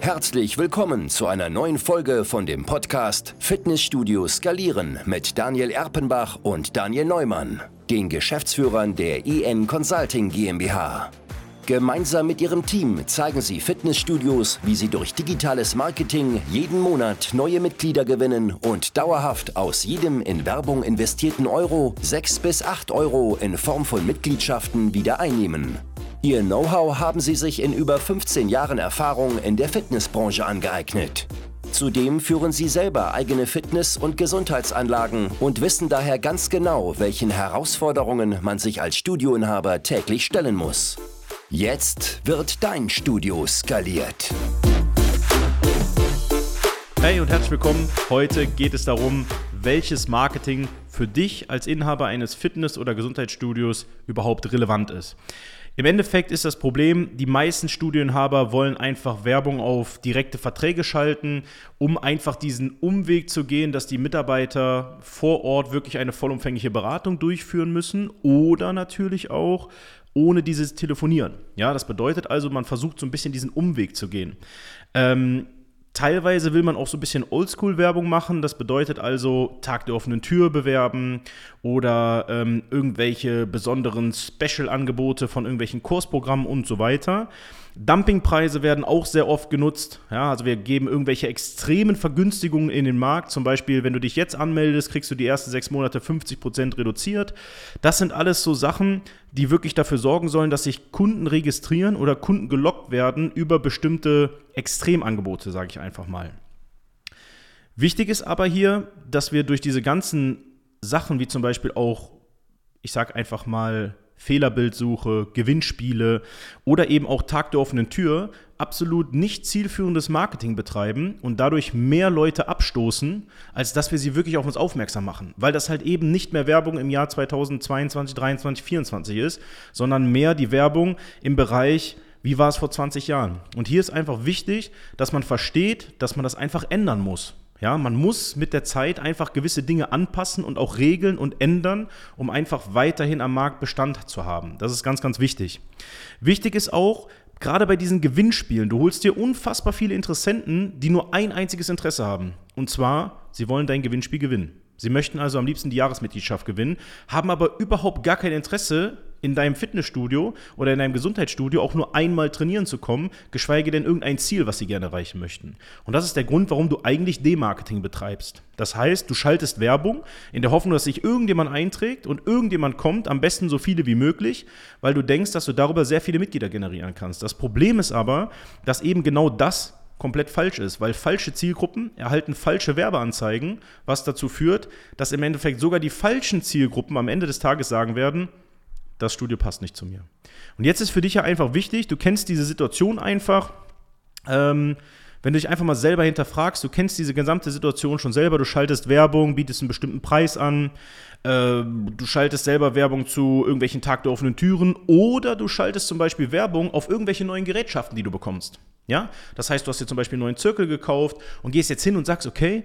Herzlich willkommen zu einer neuen Folge von dem Podcast Fitnessstudio Skalieren mit Daniel Erpenbach und Daniel Neumann, den Geschäftsführern der EN Consulting GmbH. Gemeinsam mit ihrem Team zeigen sie Fitnessstudios, wie sie durch digitales Marketing jeden Monat neue Mitglieder gewinnen und dauerhaft aus jedem in Werbung investierten Euro 6 bis 8 Euro in Form von Mitgliedschaften wieder einnehmen. Ihr Know-how haben sie sich in über 15 Jahren Erfahrung in der Fitnessbranche angeeignet. Zudem führen sie selber eigene Fitness- und Gesundheitsanlagen und wissen daher ganz genau, welchen Herausforderungen man sich als Studioinhaber täglich stellen muss. Jetzt wird dein Studio skaliert. Hey und herzlich willkommen. Heute geht es darum, welches Marketing für dich als Inhaber eines Fitness- oder Gesundheitsstudios überhaupt relevant ist. Im Endeffekt ist das Problem, die meisten Studieninhaber wollen einfach Werbung auf direkte Verträge schalten, um einfach diesen Umweg zu gehen, dass die Mitarbeiter vor Ort wirklich eine vollumfängliche Beratung durchführen müssen oder natürlich auch ohne dieses Telefonieren. Ja, das bedeutet also, man versucht so ein bisschen diesen Umweg zu gehen. Ähm, Teilweise will man auch so ein bisschen Oldschool-Werbung machen. Das bedeutet also Tag der offenen Tür bewerben oder ähm, irgendwelche besonderen Special-Angebote von irgendwelchen Kursprogrammen und so weiter. Dumpingpreise werden auch sehr oft genutzt. Ja, also wir geben irgendwelche extremen Vergünstigungen in den Markt. Zum Beispiel, wenn du dich jetzt anmeldest, kriegst du die ersten sechs Monate 50% reduziert. Das sind alles so Sachen, die wirklich dafür sorgen sollen, dass sich Kunden registrieren oder Kunden gelockt werden über bestimmte Extremangebote, sage ich einfach mal. Wichtig ist aber hier, dass wir durch diese ganzen Sachen, wie zum Beispiel auch, ich sage einfach mal, Fehlerbildsuche, Gewinnspiele oder eben auch Tag der offenen Tür absolut nicht zielführendes Marketing betreiben und dadurch mehr Leute abstoßen, als dass wir sie wirklich auf uns aufmerksam machen. Weil das halt eben nicht mehr Werbung im Jahr 2022, 2023, 2024 ist, sondern mehr die Werbung im Bereich, wie war es vor 20 Jahren. Und hier ist einfach wichtig, dass man versteht, dass man das einfach ändern muss. Ja, man muss mit der Zeit einfach gewisse Dinge anpassen und auch regeln und ändern, um einfach weiterhin am Markt Bestand zu haben. Das ist ganz, ganz wichtig. Wichtig ist auch, gerade bei diesen Gewinnspielen, du holst dir unfassbar viele Interessenten, die nur ein einziges Interesse haben. Und zwar, sie wollen dein Gewinnspiel gewinnen. Sie möchten also am liebsten die Jahresmitgliedschaft gewinnen, haben aber überhaupt gar kein Interesse, in deinem Fitnessstudio oder in deinem Gesundheitsstudio auch nur einmal trainieren zu kommen, geschweige denn irgendein Ziel, was sie gerne erreichen möchten. Und das ist der Grund, warum du eigentlich D-Marketing betreibst. Das heißt, du schaltest Werbung in der Hoffnung, dass sich irgendjemand einträgt und irgendjemand kommt, am besten so viele wie möglich, weil du denkst, dass du darüber sehr viele Mitglieder generieren kannst. Das Problem ist aber, dass eben genau das komplett falsch ist, weil falsche Zielgruppen erhalten falsche Werbeanzeigen, was dazu führt, dass im Endeffekt sogar die falschen Zielgruppen am Ende des Tages sagen werden, das Studio passt nicht zu mir. Und jetzt ist für dich ja einfach wichtig, du kennst diese Situation einfach. Ähm, wenn du dich einfach mal selber hinterfragst, du kennst diese gesamte Situation schon selber, du schaltest Werbung, bietest einen bestimmten Preis an, äh, du schaltest selber Werbung zu irgendwelchen Tag der offenen Türen oder du schaltest zum Beispiel Werbung auf irgendwelche neuen Gerätschaften, die du bekommst. Ja? Das heißt, du hast dir zum Beispiel einen neuen Zirkel gekauft und gehst jetzt hin und sagst, okay,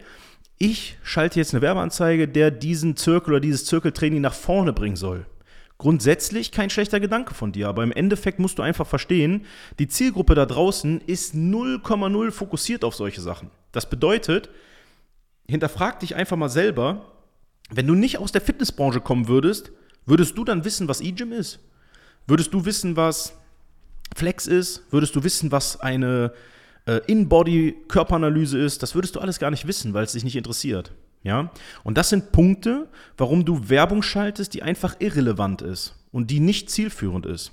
ich schalte jetzt eine Werbeanzeige, der diesen Zirkel oder dieses Zirkeltraining nach vorne bringen soll. Grundsätzlich kein schlechter Gedanke von dir, aber im Endeffekt musst du einfach verstehen, die Zielgruppe da draußen ist 0,0 fokussiert auf solche Sachen. Das bedeutet, hinterfrag dich einfach mal selber, wenn du nicht aus der Fitnessbranche kommen würdest, würdest du dann wissen, was E-Gym ist? Würdest du wissen, was Flex ist, würdest du wissen, was eine äh, In-Body-Körperanalyse ist, das würdest du alles gar nicht wissen, weil es dich nicht interessiert. Ja? Und das sind Punkte, warum du Werbung schaltest, die einfach irrelevant ist und die nicht zielführend ist.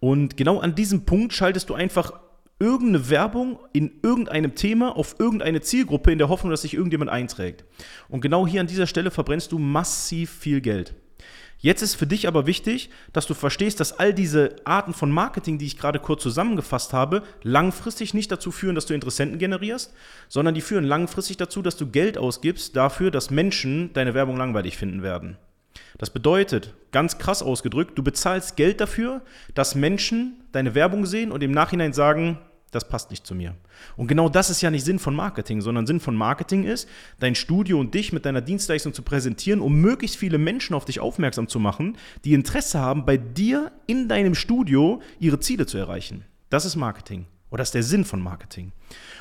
Und genau an diesem Punkt schaltest du einfach irgendeine Werbung in irgendeinem Thema auf irgendeine Zielgruppe in der Hoffnung, dass sich irgendjemand einträgt. Und genau hier an dieser Stelle verbrennst du massiv viel Geld. Jetzt ist für dich aber wichtig, dass du verstehst, dass all diese Arten von Marketing, die ich gerade kurz zusammengefasst habe, langfristig nicht dazu führen, dass du Interessenten generierst, sondern die führen langfristig dazu, dass du Geld ausgibst dafür, dass Menschen deine Werbung langweilig finden werden. Das bedeutet, ganz krass ausgedrückt, du bezahlst Geld dafür, dass Menschen deine Werbung sehen und im Nachhinein sagen, das passt nicht zu mir. Und genau das ist ja nicht Sinn von Marketing, sondern Sinn von Marketing ist, dein Studio und dich mit deiner Dienstleistung zu präsentieren, um möglichst viele Menschen auf dich aufmerksam zu machen, die Interesse haben, bei dir in deinem Studio ihre Ziele zu erreichen. Das ist Marketing. Oder das ist der Sinn von Marketing.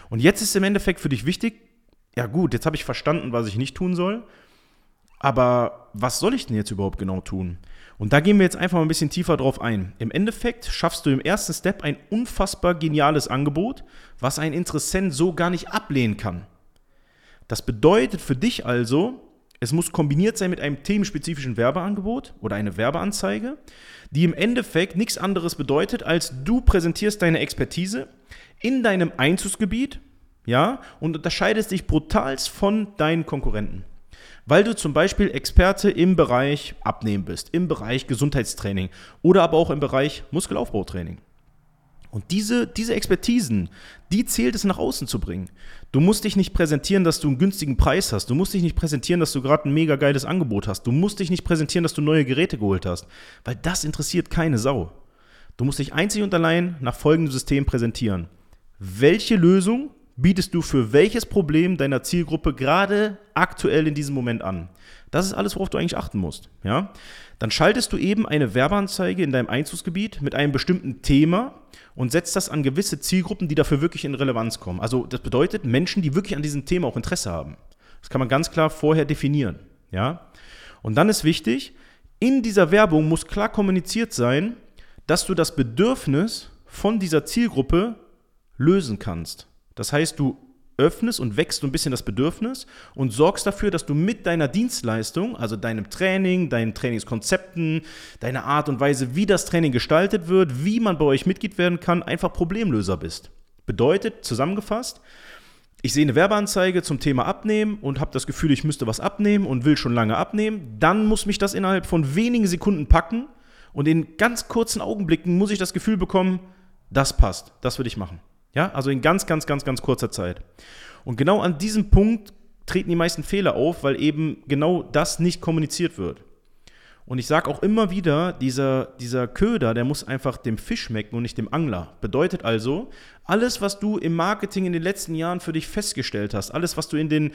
Und jetzt ist im Endeffekt für dich wichtig, ja gut, jetzt habe ich verstanden, was ich nicht tun soll. Aber was soll ich denn jetzt überhaupt genau tun? Und da gehen wir jetzt einfach mal ein bisschen tiefer drauf ein. Im Endeffekt schaffst du im ersten Step ein unfassbar geniales Angebot, was ein Interessent so gar nicht ablehnen kann. Das bedeutet für dich also, es muss kombiniert sein mit einem themenspezifischen Werbeangebot oder eine Werbeanzeige, die im Endeffekt nichts anderes bedeutet, als du präsentierst deine Expertise in deinem Einzugsgebiet, ja, und unterscheidest dich brutalst von deinen Konkurrenten weil du zum Beispiel Experte im Bereich Abnehmen bist, im Bereich Gesundheitstraining oder aber auch im Bereich Muskelaufbautraining. Und diese, diese Expertisen, die zählt es nach außen zu bringen. Du musst dich nicht präsentieren, dass du einen günstigen Preis hast. Du musst dich nicht präsentieren, dass du gerade ein mega geiles Angebot hast. Du musst dich nicht präsentieren, dass du neue Geräte geholt hast, weil das interessiert keine Sau. Du musst dich einzig und allein nach folgendem System präsentieren. Welche Lösung bietest du für welches Problem deiner Zielgruppe gerade aktuell in diesem Moment an? Das ist alles, worauf du eigentlich achten musst. Ja? Dann schaltest du eben eine Werbeanzeige in deinem Einzugsgebiet mit einem bestimmten Thema und setzt das an gewisse Zielgruppen, die dafür wirklich in Relevanz kommen. Also das bedeutet Menschen, die wirklich an diesem Thema auch Interesse haben. Das kann man ganz klar vorher definieren. Ja? Und dann ist wichtig, in dieser Werbung muss klar kommuniziert sein, dass du das Bedürfnis von dieser Zielgruppe lösen kannst. Das heißt, du öffnest und wächst ein bisschen das Bedürfnis und sorgst dafür, dass du mit deiner Dienstleistung, also deinem Training, deinen Trainingskonzepten, deiner Art und Weise, wie das Training gestaltet wird, wie man bei euch Mitglied werden kann, einfach Problemlöser bist. Bedeutet, zusammengefasst, ich sehe eine Werbeanzeige zum Thema Abnehmen und habe das Gefühl, ich müsste was abnehmen und will schon lange abnehmen, dann muss mich das innerhalb von wenigen Sekunden packen und in ganz kurzen Augenblicken muss ich das Gefühl bekommen, das passt, das würde ich machen. Ja, also in ganz, ganz, ganz, ganz kurzer Zeit. Und genau an diesem Punkt treten die meisten Fehler auf, weil eben genau das nicht kommuniziert wird. Und ich sage auch immer wieder, dieser, dieser Köder, der muss einfach dem Fisch schmecken und nicht dem Angler. Bedeutet also, alles, was du im Marketing in den letzten Jahren für dich festgestellt hast, alles, was du in den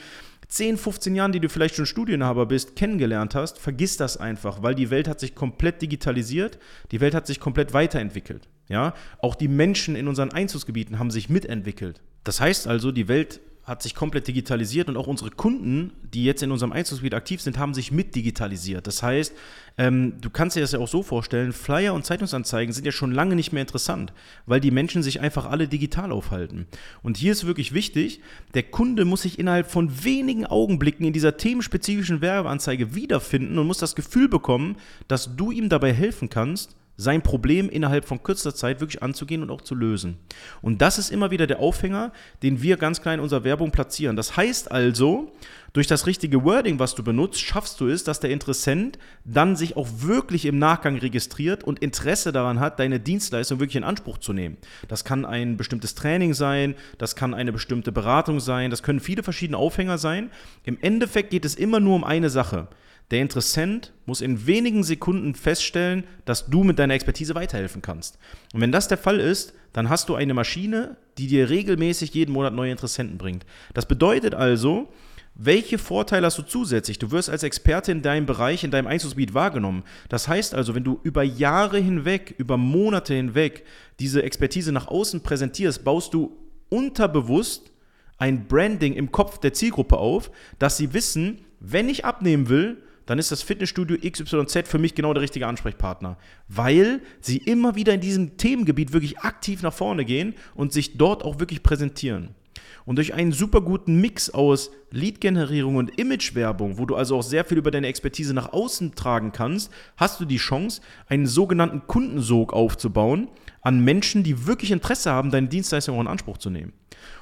10, 15 Jahren, die du vielleicht schon Studienhaber bist, kennengelernt hast, vergiss das einfach, weil die Welt hat sich komplett digitalisiert, die Welt hat sich komplett weiterentwickelt. Ja? Auch die Menschen in unseren Einzugsgebieten haben sich mitentwickelt. Das heißt also, die Welt hat sich komplett digitalisiert und auch unsere Kunden, die jetzt in unserem Einzugsgebiet aktiv sind, haben sich mit digitalisiert. Das heißt, ähm, du kannst dir das ja auch so vorstellen, Flyer und Zeitungsanzeigen sind ja schon lange nicht mehr interessant, weil die Menschen sich einfach alle digital aufhalten. Und hier ist wirklich wichtig, der Kunde muss sich innerhalb von wenigen Augenblicken in dieser themenspezifischen Werbeanzeige wiederfinden und muss das Gefühl bekommen, dass du ihm dabei helfen kannst, sein Problem innerhalb von kürzester Zeit wirklich anzugehen und auch zu lösen. Und das ist immer wieder der Aufhänger, den wir ganz klar in unserer Werbung platzieren. Das heißt also, durch das richtige Wording, was du benutzt, schaffst du es, dass der Interessent dann sich auch wirklich im Nachgang registriert und Interesse daran hat, deine Dienstleistung wirklich in Anspruch zu nehmen. Das kann ein bestimmtes Training sein, das kann eine bestimmte Beratung sein, das können viele verschiedene Aufhänger sein. Im Endeffekt geht es immer nur um eine Sache. Der Interessent muss in wenigen Sekunden feststellen, dass du mit deiner Expertise weiterhelfen kannst. Und wenn das der Fall ist, dann hast du eine Maschine, die dir regelmäßig jeden Monat neue Interessenten bringt. Das bedeutet also, welche Vorteile hast du zusätzlich? Du wirst als Experte in deinem Bereich, in deinem Einzugsgebiet wahrgenommen. Das heißt also, wenn du über Jahre hinweg, über Monate hinweg diese Expertise nach außen präsentierst, baust du unterbewusst ein Branding im Kopf der Zielgruppe auf, dass sie wissen, wenn ich abnehmen will, dann ist das Fitnessstudio XYZ für mich genau der richtige Ansprechpartner, weil sie immer wieder in diesem Themengebiet wirklich aktiv nach vorne gehen und sich dort auch wirklich präsentieren. Und durch einen super guten Mix aus Lead-Generierung und Image-Werbung, wo du also auch sehr viel über deine Expertise nach außen tragen kannst, hast du die Chance, einen sogenannten Kundensog aufzubauen an Menschen, die wirklich Interesse haben, deine Dienstleistung auch in Anspruch zu nehmen.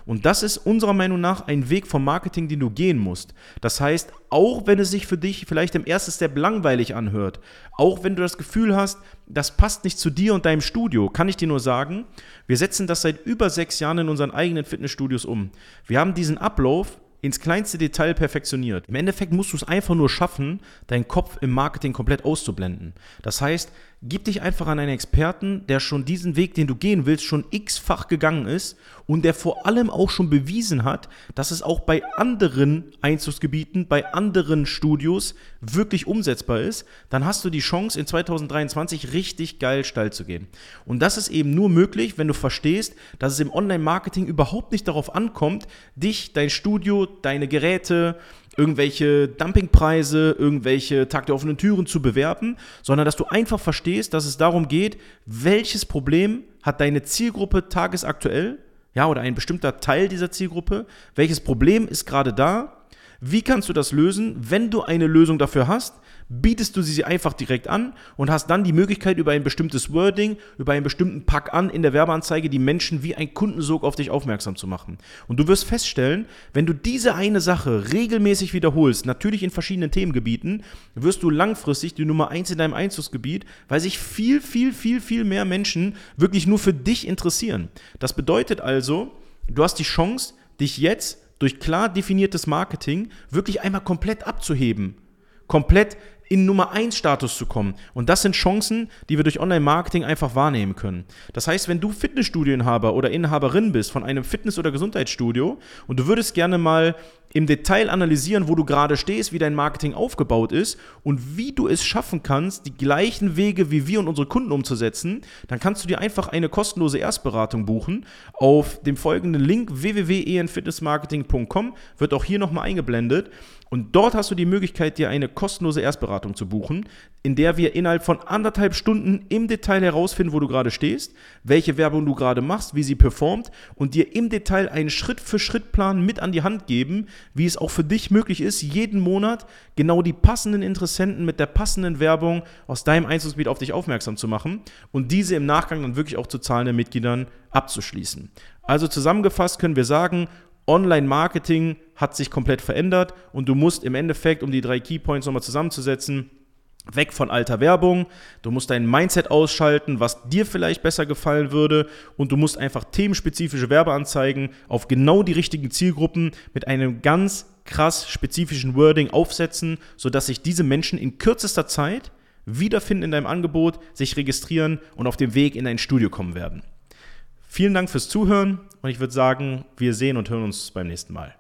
Und das ist unserer Meinung nach ein Weg vom Marketing, den du gehen musst. Das heißt, auch wenn es sich für dich vielleicht im ersten Step langweilig anhört, auch wenn du das Gefühl hast, das passt nicht zu dir und deinem Studio, kann ich dir nur sagen, wir setzen das seit über sechs Jahren in unseren eigenen Fitnessstudios um. Wir haben diesen Ablauf ins kleinste Detail perfektioniert. Im Endeffekt musst du es einfach nur schaffen, deinen Kopf im Marketing komplett auszublenden. Das heißt, gib dich einfach an einen Experten, der schon diesen Weg, den du gehen willst, schon x-fach gegangen ist und der vor allem auch schon bewiesen hat, dass es auch bei anderen Einzugsgebieten, bei anderen Studios wirklich umsetzbar ist, dann hast du die Chance, in 2023 richtig geil steil zu gehen. Und das ist eben nur möglich, wenn du verstehst, dass es im Online-Marketing überhaupt nicht darauf ankommt, dich, dein Studio, deine Geräte, irgendwelche Dumpingpreise, irgendwelche Tag der offenen Türen zu bewerben, sondern dass du einfach verstehst, dass es darum geht, welches Problem hat deine Zielgruppe tagesaktuell, ja, oder ein bestimmter Teil dieser Zielgruppe, welches Problem ist gerade da, wie kannst du das lösen? Wenn du eine Lösung dafür hast, bietest du sie einfach direkt an und hast dann die Möglichkeit, über ein bestimmtes Wording, über einen bestimmten Pack an in der Werbeanzeige die Menschen wie ein Kundensog auf dich aufmerksam zu machen. Und du wirst feststellen, wenn du diese eine Sache regelmäßig wiederholst, natürlich in verschiedenen Themengebieten, wirst du langfristig die Nummer eins in deinem Einzugsgebiet, weil sich viel, viel, viel, viel mehr Menschen wirklich nur für dich interessieren. Das bedeutet also, du hast die Chance, dich jetzt durch klar definiertes Marketing wirklich einmal komplett abzuheben. Komplett in Nummer 1 Status zu kommen. Und das sind Chancen, die wir durch Online-Marketing einfach wahrnehmen können. Das heißt, wenn du Fitnessstudioinhaber oder Inhaberin bist von einem Fitness- oder Gesundheitsstudio und du würdest gerne mal im Detail analysieren, wo du gerade stehst, wie dein Marketing aufgebaut ist und wie du es schaffen kannst, die gleichen Wege wie wir und unsere Kunden umzusetzen, dann kannst du dir einfach eine kostenlose Erstberatung buchen. Auf dem folgenden Link www.enfitnessmarketing.com wird auch hier nochmal eingeblendet. Und dort hast du die Möglichkeit, dir eine kostenlose Erstberatung zu buchen, in der wir innerhalb von anderthalb Stunden im Detail herausfinden, wo du gerade stehst, welche Werbung du gerade machst, wie sie performt und dir im Detail einen Schritt-für-Schritt-Plan mit an die Hand geben, wie es auch für dich möglich ist, jeden Monat genau die passenden Interessenten mit der passenden Werbung aus deinem Einzugsgebiet auf dich aufmerksam zu machen und diese im Nachgang dann wirklich auch zu zahlenden Mitgliedern abzuschließen. Also zusammengefasst können wir sagen, Online-Marketing hat sich komplett verändert und du musst im Endeffekt, um die drei Keypoints nochmal zusammenzusetzen, Weg von alter Werbung, du musst dein Mindset ausschalten, was dir vielleicht besser gefallen würde und du musst einfach themenspezifische Werbeanzeigen auf genau die richtigen Zielgruppen mit einem ganz krass spezifischen Wording aufsetzen, sodass sich diese Menschen in kürzester Zeit wiederfinden in deinem Angebot, sich registrieren und auf dem Weg in dein Studio kommen werden. Vielen Dank fürs Zuhören und ich würde sagen, wir sehen und hören uns beim nächsten Mal.